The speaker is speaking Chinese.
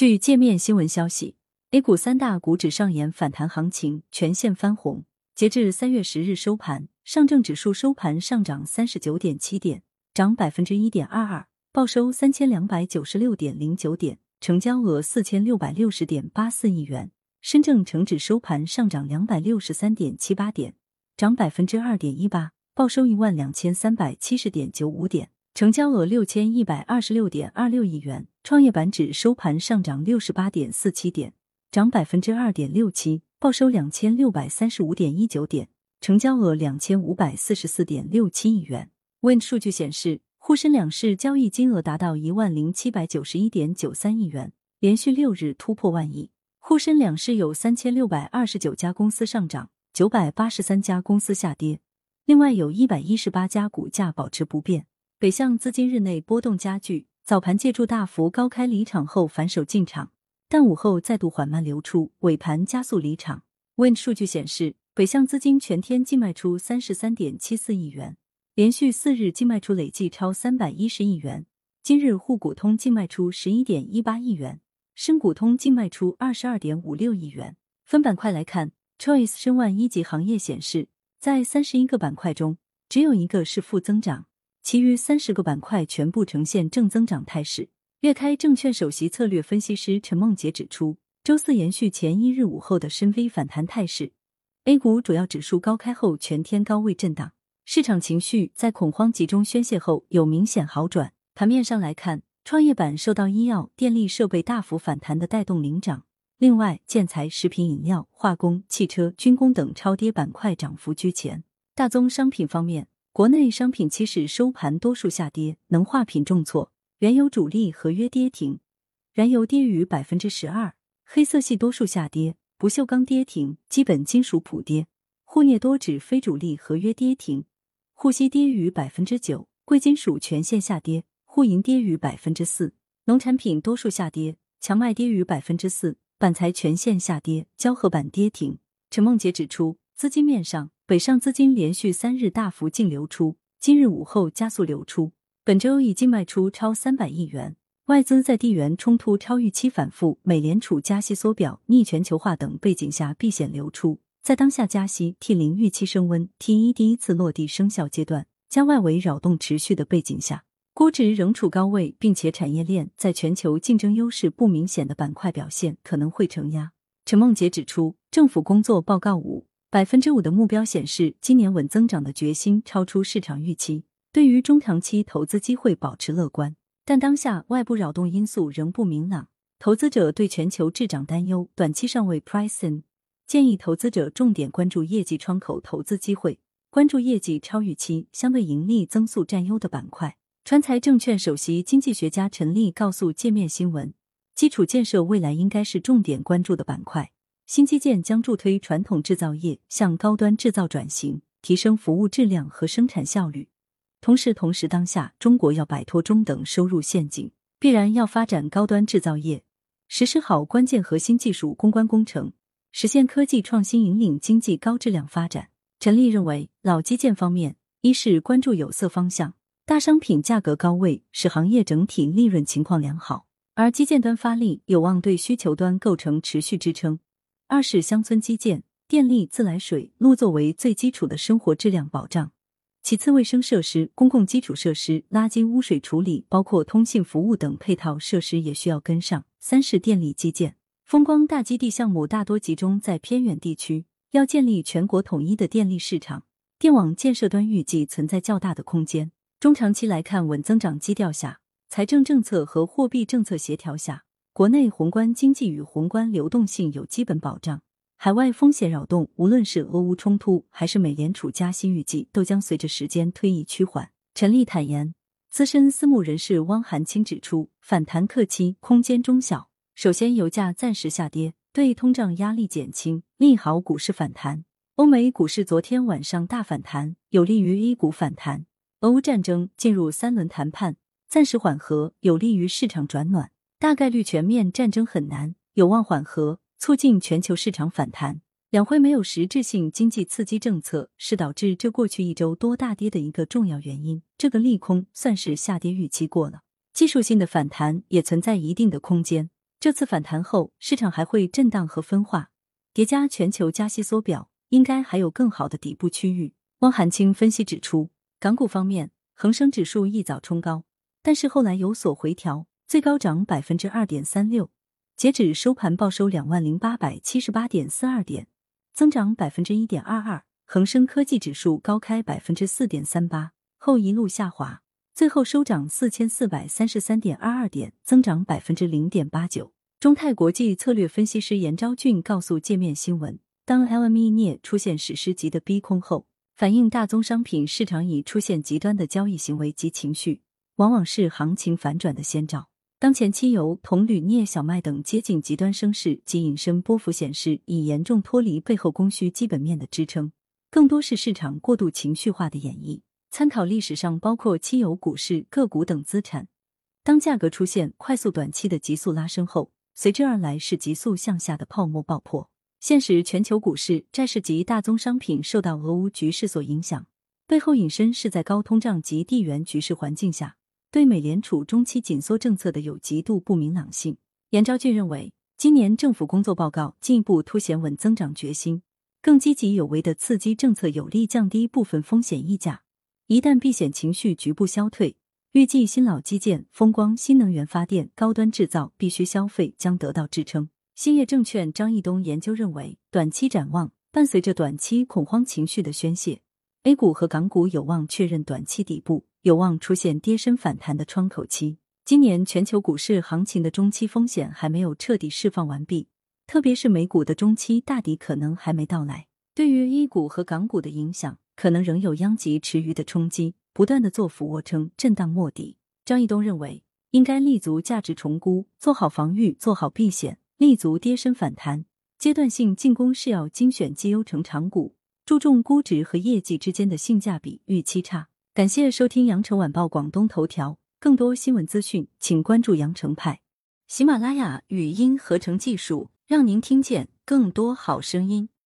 据界面新闻消息，A 股三大股指上演反弹行情，全线翻红。截至三月十日收盘，上证指数收盘上涨三十九点七点，涨百分之一点二二，报收三千两百九十六点零九点，成交额四千六百六十点八四亿元。深证成指收盘上涨两百六十三点七八点，涨百分之二点一八，报收一万两千三百七十点九五点，成交额六千一百二十六点二六亿元。创业板指收盘上涨六十八点四七点，涨百分之二点六七，报收两千六百三十五点一九点，成交额两千五百四十四点六七亿元。Wind 数据显示，沪深两市交易金额达到一万零七百九十一点九三亿元，连续六日突破万亿。沪深两市有三千六百二十九家公司上涨，九百八十三家公司下跌，另外有一百一十八家股价保持不变。北向资金日内波动加剧，早盘借助大幅高开离场后反手进场，但午后再度缓慢流出，尾盘加速离场。Wind 数据显示，北向资金全天净卖出三十三点七四亿元，连续四日净卖出累计超三百一十亿元。今日沪股通净卖出十一点一八亿元。深股通净卖出二十二点五六亿元。分板块来看，Choice 申万一级行业显示，在三十一个板块中，只有一个是负增长，其余三十个板块全部呈现正增长态势。粤开证券首席策略分析师陈梦洁指出，周四延续前一日午后的深 V 反弹态势，A 股主要指数高开后全天高位震荡，市场情绪在恐慌集中宣泄后有明显好转。盘面上来看。创业板受到医药、电力设备大幅反弹的带动领涨，另外建材、食品饮料、化工、汽车、军工等超跌板块涨幅居前。大宗商品方面，国内商品期市收盘多数下跌，能化品重挫，原油主力合约跌停，燃油跌逾百分之十二，黑色系多数下跌，不锈钢跌停，基本金属普跌，沪镍多指非主力合约跌停，沪锡跌逾百分之九，贵金属全线下跌。沪银跌逾百分之四，农产品多数下跌，强麦跌逾百分之四，板材全线下跌，胶合板跌停。陈梦洁指出，资金面上，北上资金连续三日大幅净流出，今日午后加速流出，本周已经卖出超三百亿元。外资在地缘冲突超预期反复、美联储加息缩表、逆全球化等背景下避险流出，在当下加息 T 零预期升温、T 一第一次落地生效阶段，将外围扰动持续的背景下。估值仍处高位，并且产业链在全球竞争优势不明显的板块表现可能会承压。陈梦洁指出，政府工作报告五百分之五的目标显示，今年稳增长的决心超出市场预期，对于中长期投资机会保持乐观。但当下外部扰动因素仍不明朗，投资者对全球滞涨担忧，短期尚未 pricing，建议投资者重点关注业绩窗口投资机会，关注业绩超预期、相对盈利增速占优的板块。川财证券首席经济学家陈立告诉界面新闻，基础建设未来应该是重点关注的板块。新基建将助推传统制造业向高端制造转型，提升服务质量和生产效率。同时，同时当下中国要摆脱中等收入陷阱，必然要发展高端制造业，实施好关键核心技术攻关工程，实现科技创新引领经济高质量发展。陈立认为，老基建方面，一是关注有色方向。大商品价格高位，使行业整体利润情况良好，而基建端发力有望对需求端构成持续支撑。二是乡村基建，电力、自来水、路作为最基础的生活质量保障，其次卫生设施、公共基础设施、垃圾污水处理，包括通信服务等配套设施也需要跟上。三是电力基建，风光大基地项目大多集中在偏远地区，要建立全国统一的电力市场，电网建设端预计存在较大的空间。中长期来看，稳增长基调下，财政政策和货币政策协调下，国内宏观经济与宏观流动性有基本保障。海外风险扰动，无论是俄乌冲突还是美联储加息预计，都将随着时间推移趋缓。陈立坦言，资深私募人士汪寒清指出，反弹客期空间中小。首先，油价暂时下跌，对通胀压力减轻，利好股市反弹。欧美股市昨天晚上大反弹，有利于 A 股反弹。俄乌战争进入三轮谈判，暂时缓和，有利于市场转暖。大概率全面战争很难，有望缓和，促进全球市场反弹。两会没有实质性经济刺激政策，是导致这过去一周多大跌的一个重要原因。这个利空算是下跌预期过了。技术性的反弹也存在一定的空间。这次反弹后，市场还会震荡和分化，叠加全球加息缩表，应该还有更好的底部区域。汪寒清分析指出，港股方面，恒生指数一早冲高，但是后来有所回调，最高涨百分之二点三六，截止收盘报收两万零八百七十八点四二点，增长百分之一点二二。恒生科技指数高开百分之四点三八，后一路下滑，最后收涨四千四百三十三点二二点，增长百分之零点八九。中泰国际策略分析师严昭俊告诉界面新闻，当 LME 镍出现史诗级的逼空后，反映大宗商品市场已出现极端的交易行为及情绪，往往是行情反转的先兆。当前汽油、铜、铝、镍、小麦等接近极端升势及引申波幅显示已严重脱离背后供需基本面的支撑。更多是市场过度情绪化的演绎。参考历史上包括汽油、股市、个股等资产，当价格出现快速短期的急速拉升后，随之而来是急速向下的泡沫爆破。现实全球股市、债市及大宗商品受到俄乌局势所影响，背后隐身是在高通胀及地缘局势环境下，对美联储中期紧缩政策的有极度不明朗性。严昭俊认为，今年政府工作报告进一步凸显稳增长决心。更积极有为的刺激政策有力降低部分风险溢价，一旦避险情绪局部消退，预计新老基建、风光、新能源发电、高端制造、必需消费将得到支撑。兴业证券张义东研究认为，短期展望伴随着短期恐慌情绪的宣泄，A 股和港股有望确认短期底部，有望出现跌升反弹的窗口期。今年全球股市行情的中期风险还没有彻底释放完毕。特别是美股的中期大底可能还没到来，对于 A 股和港股的影响，可能仍有殃及池鱼的冲击，不断的做俯卧撑，震荡摸底。张义东认为，应该立足价值重估，做好防御，做好避险，立足跌升反弹。阶段性进攻是要精选绩优成长股，注重估值和业绩之间的性价比，预期差。感谢收听羊城晚报广东头条，更多新闻资讯，请关注羊城派。喜马拉雅语音合成技术。让您听见更多好声音。